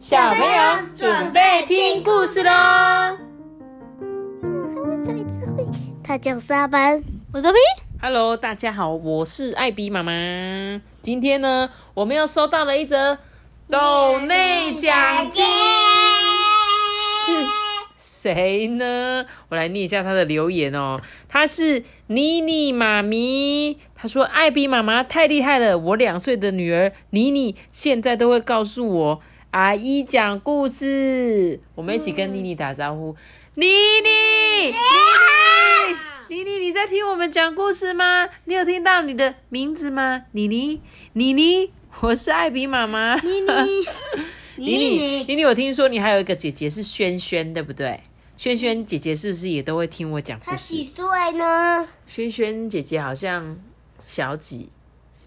小朋友准备听故事喽！他叫沙班，我这边 Hello，大家好，我是艾比妈妈。今天呢，我们又收到了一则豆内奖金，是谁呢？我来念一下他的留言哦。他是妮妮妈咪，他说：“艾比妈妈太厉害了，我两岁的女儿妮妮现在都会告诉我阿姨讲故事。”我们一起跟妮妮打招呼，妮妮，妮妮。妮妮，你在听我们讲故事吗？你有听到你的名字吗？妮妮，妮妮，我是艾比妈妈。妮妮，妮妮，妮妮，我听说你还有一个姐姐是萱萱，对不对？萱萱姐姐是不是也都会听我讲故他事？几岁呢？萱萱姐姐好像小几，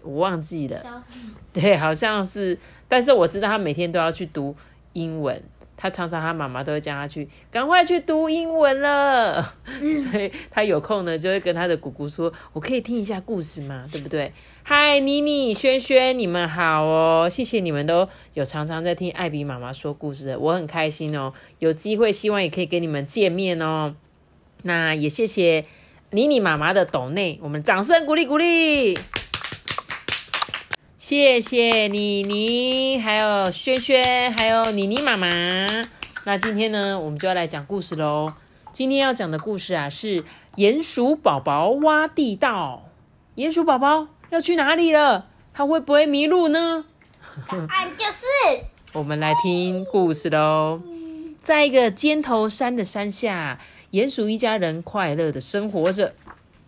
我忘记了。小几，对，好像是，但是我知道他每天都要去读英文。他常常他妈妈都会叫他去，赶快去读英文了。所以他有空呢，就会跟他的姑姑说：“我可以听一下故事吗？对不对？”嗨，妮妮、轩轩，你们好哦！谢谢你们都有常常在听艾比妈妈说故事，我很开心哦。有机会，希望也可以跟你们见面哦。那也谢谢妮妮妈妈的抖内，我们掌声鼓励鼓励。谢谢妮妮，还有轩轩，还有妮妮妈妈。那今天呢，我们就要来讲故事喽。今天要讲的故事啊，是鼹鼠宝宝挖地道。鼹鼠宝宝要去哪里了？它会不会迷路呢？俺就是我们来听故事喽。在一个尖头山的山下，鼹鼠一家人快乐的生活着。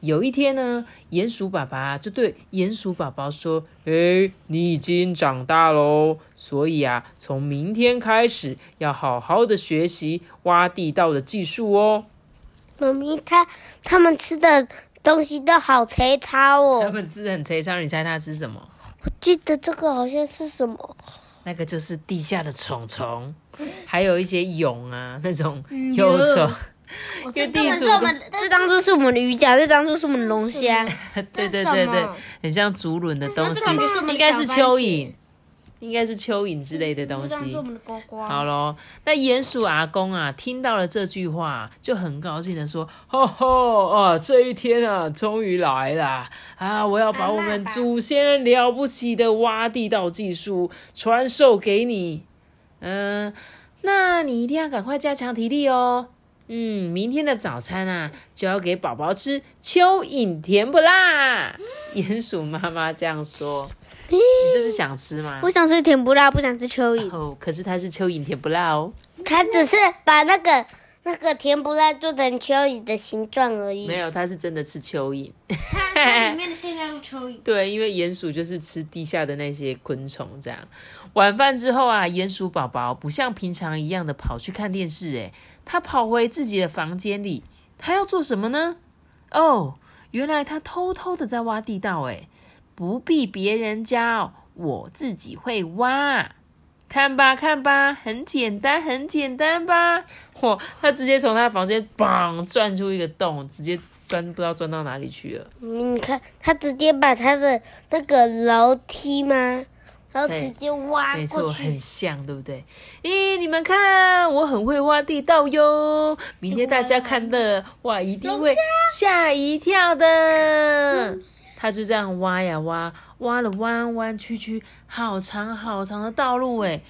有一天呢，鼹鼠爸爸就对鼹鼠宝宝说：“诶，你已经长大喽，所以啊，从明天开始要好好的学习挖地道的技术哦。妈咪，他他们吃的东西都好粗糙他哦。们吃的很粗糙，你猜他吃什么？我记得这个好像是什么？那个就是地下的虫虫，还有一些蛹啊，那种幼虫。因为地鼠这们这当做是我们的鱼饺，这当做是我们的龙虾。对对对对，很像竹轮的东西应该是蚯蚓，应该是蚯蚓之类的东西。好咯，那鼹鼠阿公啊，听到了这句话，就很高兴的说：“吼吼啊，这一天啊，终于来了啊！我要把我们祖先了不起的挖地道技术传授给你。嗯、那你一定要赶快加强体力哦。嗯，明天的早餐啊，就要给宝宝吃蚯蚓甜不辣。鼹鼠妈妈这样说，你这是想吃吗？我想吃甜不辣，不想吃蚯蚓。哦，可是它是蚯蚓甜不辣哦。它只是把那个那个甜不辣做成蚯蚓的形状而已。没有，它是真的吃蚯蚓。它里面的馅料是蚯蚓。对，因为鼹鼠就是吃地下的那些昆虫。这样，晚饭之后啊，鼹鼠宝宝不像平常一样的跑去看电视，诶，他跑回自己的房间里，他要做什么呢？哦，原来他偷偷的在挖地道，诶，不必别人教，我自己会挖。看吧，看吧，很简单，很简单吧？嚯，他直接从他房间嘣钻出一个洞，直接钻不知道钻到哪里去了。你看，他直接把他的那个楼梯吗？然后直接挖没错，过去很。像，对不对？咦，你们看，我很会挖地道哟！明天大家看的哇，一定会吓一跳的。他就这样挖呀挖，挖了弯弯曲曲，好长好长的道路哎。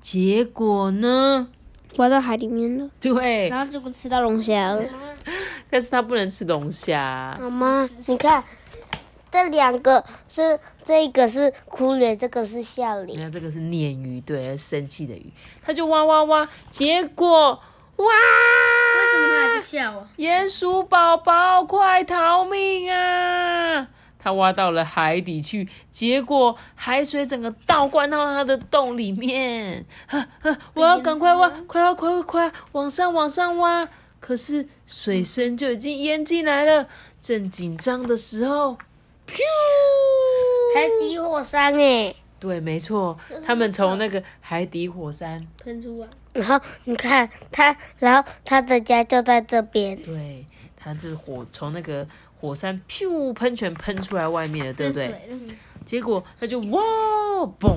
结果呢？挖到海里面了，对，然后结果吃到龙虾了。但是他不能吃龙虾。妈妈，你看，这两个是这个是哭脸，这个是笑你脸。看这个是鲶鱼，对，生气的鱼。他就挖挖挖，结果哇！为什么它还在笑啊？鼹鼠宝宝，快逃命啊！他挖到了海底去，结果海水整个倒灌到他的洞里面。呵呵，我要赶快挖，快要快快快往上往上挖！可是水深就已经淹进来了，正紧张的时候，海底火山哎，对，没错，他们从那个海底火山，喷出来。然后你看他，然后他的家就在这边。对，他是火从那个火山噗喷泉喷出来外面了，对不对？结果他就哇嘣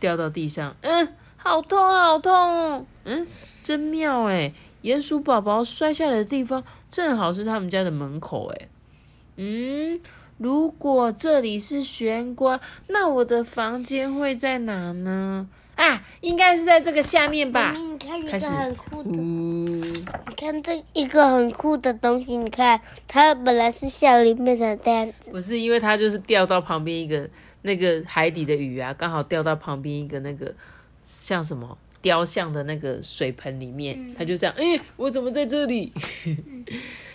掉到地上，嗯，好痛好痛哦！嗯，真妙哎，鼹鼠宝宝摔下来的地方正好是他们家的门口哎。嗯，如果这里是玄关，那我的房间会在哪呢？啊，应该是在这个下面吧。你看一个开始很酷的，嗯，你看这一个很酷的东西，你看它本来是笑里面的这样子，不是因为它就是掉到旁边一个那个海底的鱼啊，刚好掉到旁边一个那个像什么雕像的那个水盆里面，它就这样，哎、我怎么在这里？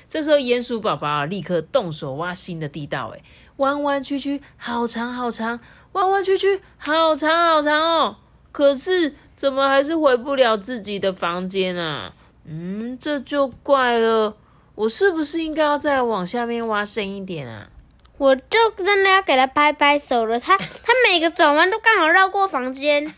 这时候鼹鼠宝宝啊，立刻动手挖新的地道，哎，弯弯曲曲，好长好长，弯弯曲曲，好长好长哦。可是怎么还是回不了自己的房间啊？嗯，这就怪了。我是不是应该要再往下面挖深一点啊？我就真的要给他拍拍手了。他他每个转弯都刚好绕过房间，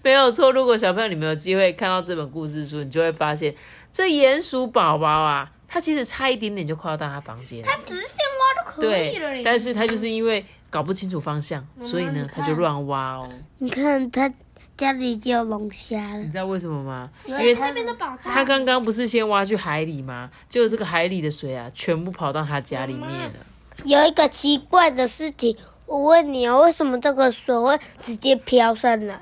没有错。如果小朋友你们有机会看到这本故事书，你就会发现，这鼹鼠宝宝啊，它其实差一点点就快要到他房间了。他直线挖都可以了对，但是他就是因为搞不清楚方向，所以呢，他就乱挖哦。你看它家里就有龙虾了你。知道为什么吗？因为那边的宝藏，他刚刚不是先挖去海里吗？结果这个海里的水啊，全部跑到他家里面了。有一个奇怪的事情，我问你哦，为什么这个水会直接飘上来？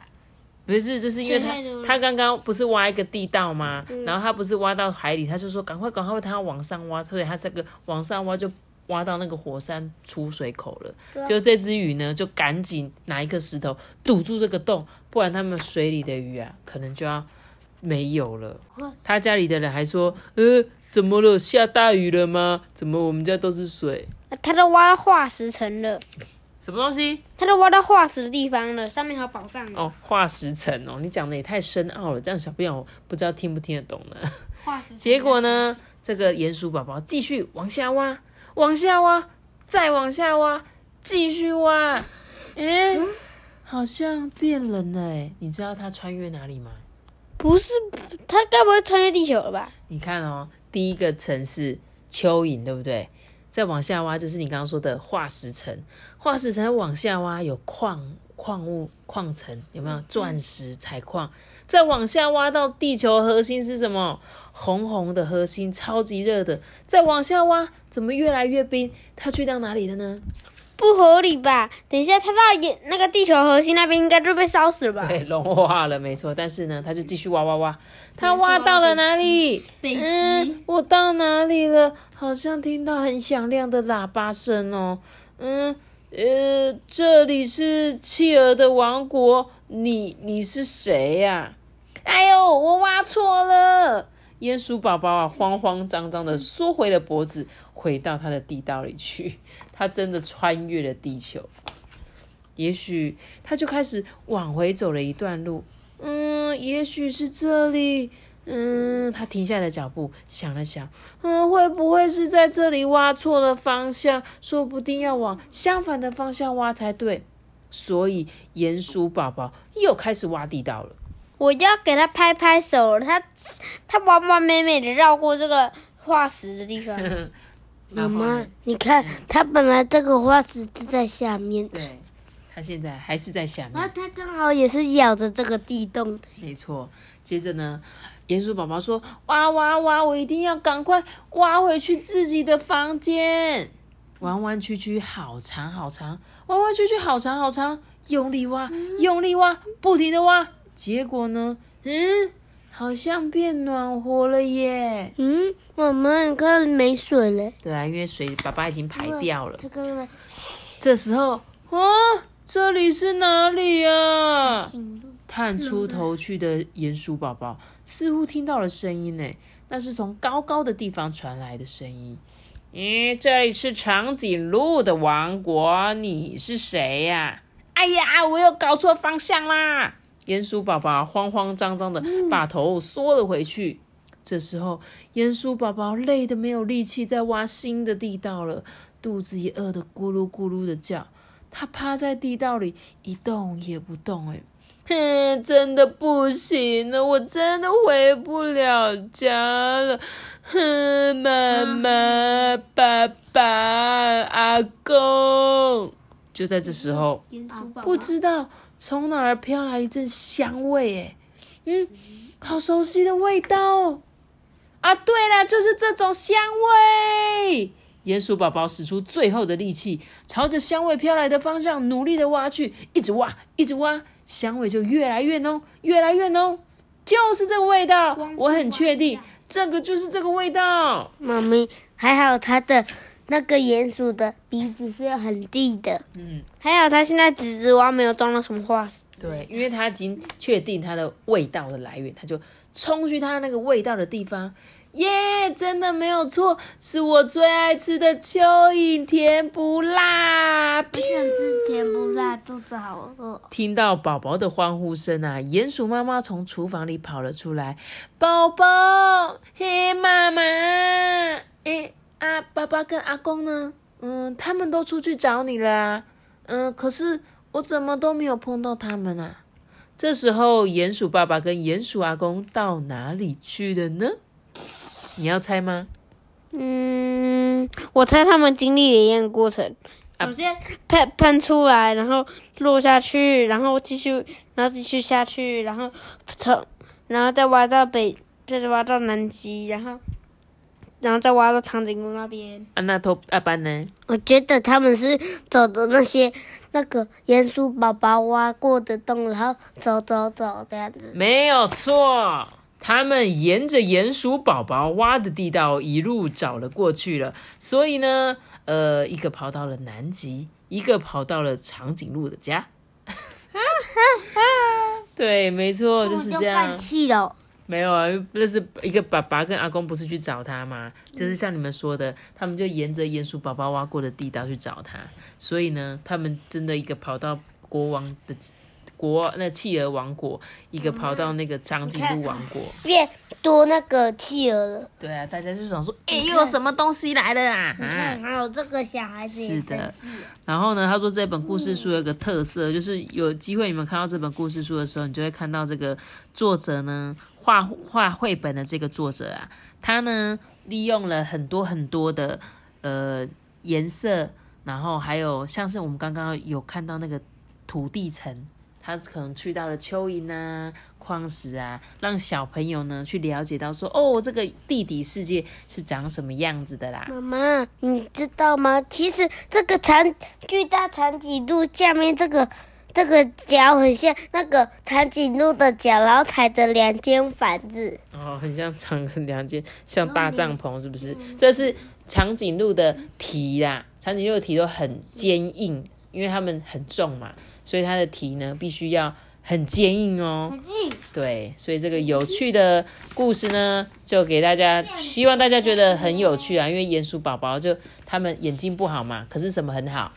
不是，这是因为他他刚刚不是挖一个地道吗？然后他不是挖到海里，他就说赶快赶快，他要往上挖，所以他这个往上挖就挖到那个火山出水口了。就这只鱼呢，就赶紧拿一个石头堵住这个洞，不然他们水里的鱼啊，可能就要没有了。他家里的人还说，呃，怎么了？下大雨了吗？怎么我们家都是水？他都挖到化石层了，什么东西？他都挖到化石的地方了，上面还有宝藏。哦，化石层哦，你讲的也太深奥了，这样小朋友不知道听不听得懂呢。化石层结果呢，这个鼹鼠宝宝继续往下挖，往下挖，再往下挖，继续挖。诶，好像变冷了诶，你知道它穿越哪里吗？不是他该不会穿越地球了吧？你看哦，第一个层是蚯蚓，对不对？再往下挖就是你刚刚说的化石层，化石层往下挖有矿矿物矿层，有没有钻石采矿？再往下挖到地球核心是什么？红红的核心，超级热的。再往下挖，怎么越来越冰？它去到哪里了呢？不合理吧？等一下，他到也那个地球核心那边应该就被烧死了吧？对，融化了，没错。但是呢，它就继续挖挖挖，它挖到了哪里？北极嗯，我到哪里了？好像听到很响亮的喇叭声哦。嗯，呃，这里是企鹅的王国，你你是谁呀、哎呦，我挖错了！鼹鼠宝宝啊，慌慌张张的缩回了脖子，回到他的地道里去。他真的穿越了地球。也许他就开始往回走了一段路。嗯，也许是这里。嗯，他停下了脚步，想了想，嗯，会不会是在这里挖错了方向？说不定要往相反的方向挖才对。所以，鼹鼠宝宝又开始挖地道了。我要给他拍拍手，他他完完美美的绕过这个化石的地方。妈妈，你看，他本来这个化石是在下面，对，他现在还是在下面。然后它刚好也是咬着这个地洞。没错。接着呢，鼹鼠宝宝说：“挖挖挖，我一定要赶快挖回去自己的房间。弯弯曲曲，好长好长，弯弯曲曲，好长好长，用力挖，用力挖，不停的挖。结果呢，嗯，好像变暖和了耶。嗯，妈妈，你看没水了。对啊，因为水爸爸已经排掉了。它刚刚这时候，啊，这里是哪里啊？探出头去的鼹鼠宝宝似乎听到了声音呢，那是从高高的地方传来的声音。咦，这里是长颈鹿的王国，你是谁呀、哎呀，我又搞错方向啦！鼹鼠宝宝慌慌张张的把头缩了回去。这时候，鼹鼠宝宝累得没有力气再挖新的地道了，肚子也饿得咕噜咕噜的叫。他趴在地道里一动也不动，哎，哼，真的不行了，我真的回不了家了。哼，妈妈、爸爸、阿公，就在这时候，不知道从哪儿飘来一阵香味，哎，嗯，好熟悉的味道哦！啊，对了，就是这种香味。鼹鼠宝宝使出最后的力气，朝着香味飘来的方向努力的挖去，一直挖，一直挖，香味就越来越浓，越来越浓，就是这个味道，我很确定，这个就是这个味道。妈咪，还好它的那个鼹鼠的鼻子是很低的，嗯，还有它现在纸纸蛙没有装到什么化石，对，因为它已经确定它的味道的来源，它就冲去它那个味道的地方。耶，真的没有错，是我最爱吃的蚯蚓甜不辣。不想吃甜不辣，肚子好饿。听到宝宝的欢呼声啊，鼹鼠妈妈从厨房里跑了出来。宝宝，嘿，妈妈，哎啊，爸爸跟阿公呢？嗯，他们都出去找你了啊。嗯，可是我怎么都没有碰到他们啊？这时候，鼹鼠爸爸跟鼹鼠阿公到哪里去了呢？你要猜吗？嗯，我猜他们经历了一样过程。首先喷喷出来，然后落下去，然后继续，然后继续下去，然后从，然后再挖到北，再挖到南极，然后，然后再挖到长颈鹿那边。啊，那头阿班呢？我觉得他们是走的那些那个鼹鼠宝宝挖过的洞，然后走走走这样子。没有错，他们沿着鼹鼠宝宝挖的地道一路找了过去了。所以呢，呃，一个跑到了南极，一个跑到了长颈鹿的家。对，没错，就是这样放。弃了。没有啊，那是一个爸爸跟阿公不是去找他吗？就是像你们说的，他们就沿着鼹鼠宝宝挖过的地道去找他。所以呢，他们真的一个跑到国王的国那企鹅王国，一个跑到那个长颈鹿王国。变多那个企鹅了。对啊，大家就想说，哎、又有什么东西来了啊？你看，还有这个小孩子是的。然后呢，他说这本故事书有一个特色，就是有机会你们看到这本故事书的时候，你就会看到这个作者呢画画绘本的这个作者啊，他呢利用了很多很多的呃颜色，然后还有像是我们刚刚有看到那个土地层，他可能去到了蚯蚓啊、矿石啊，让小朋友呢去了解到说，哦，这个地底世界是长什么样子的啦。妈妈，你知道吗？其实这个长巨大长颈鹿下面这个这个脚很像那个长颈鹿的脚，然后踩着两间房子。哦，很像长两间，像大帐篷，是不是？这是长颈鹿的蹄啦，长颈鹿的蹄都很坚硬，因为它们很重嘛，所以它的蹄呢必须要很坚硬哦。对，所以这个有趣的故事呢，就给大家，希望大家觉得很有趣啊。因为鼹鼠宝宝就他们眼睛不好嘛，可是什么很好？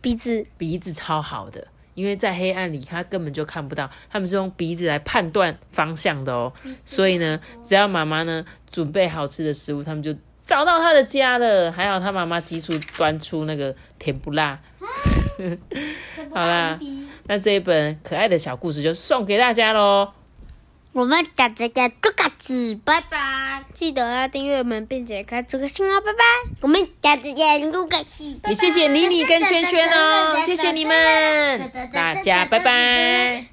鼻子，鼻子超好的，因为在黑暗里他根本就看不到，他们是用鼻子来判断方向的哦。所以呢，只要妈妈呢准备好吃的食物，他们就找到他的家了。还好他妈妈急速端出那个甜不辣。好啦，那这一本可爱的小故事就送给大家喽。我们下次见，多嘎子，拜拜。记得要订阅我们，并且开这个心哦，拜拜。我们下次见，多嘎子，也谢谢妮妮跟轩轩哦，谢谢你们，大家拜拜。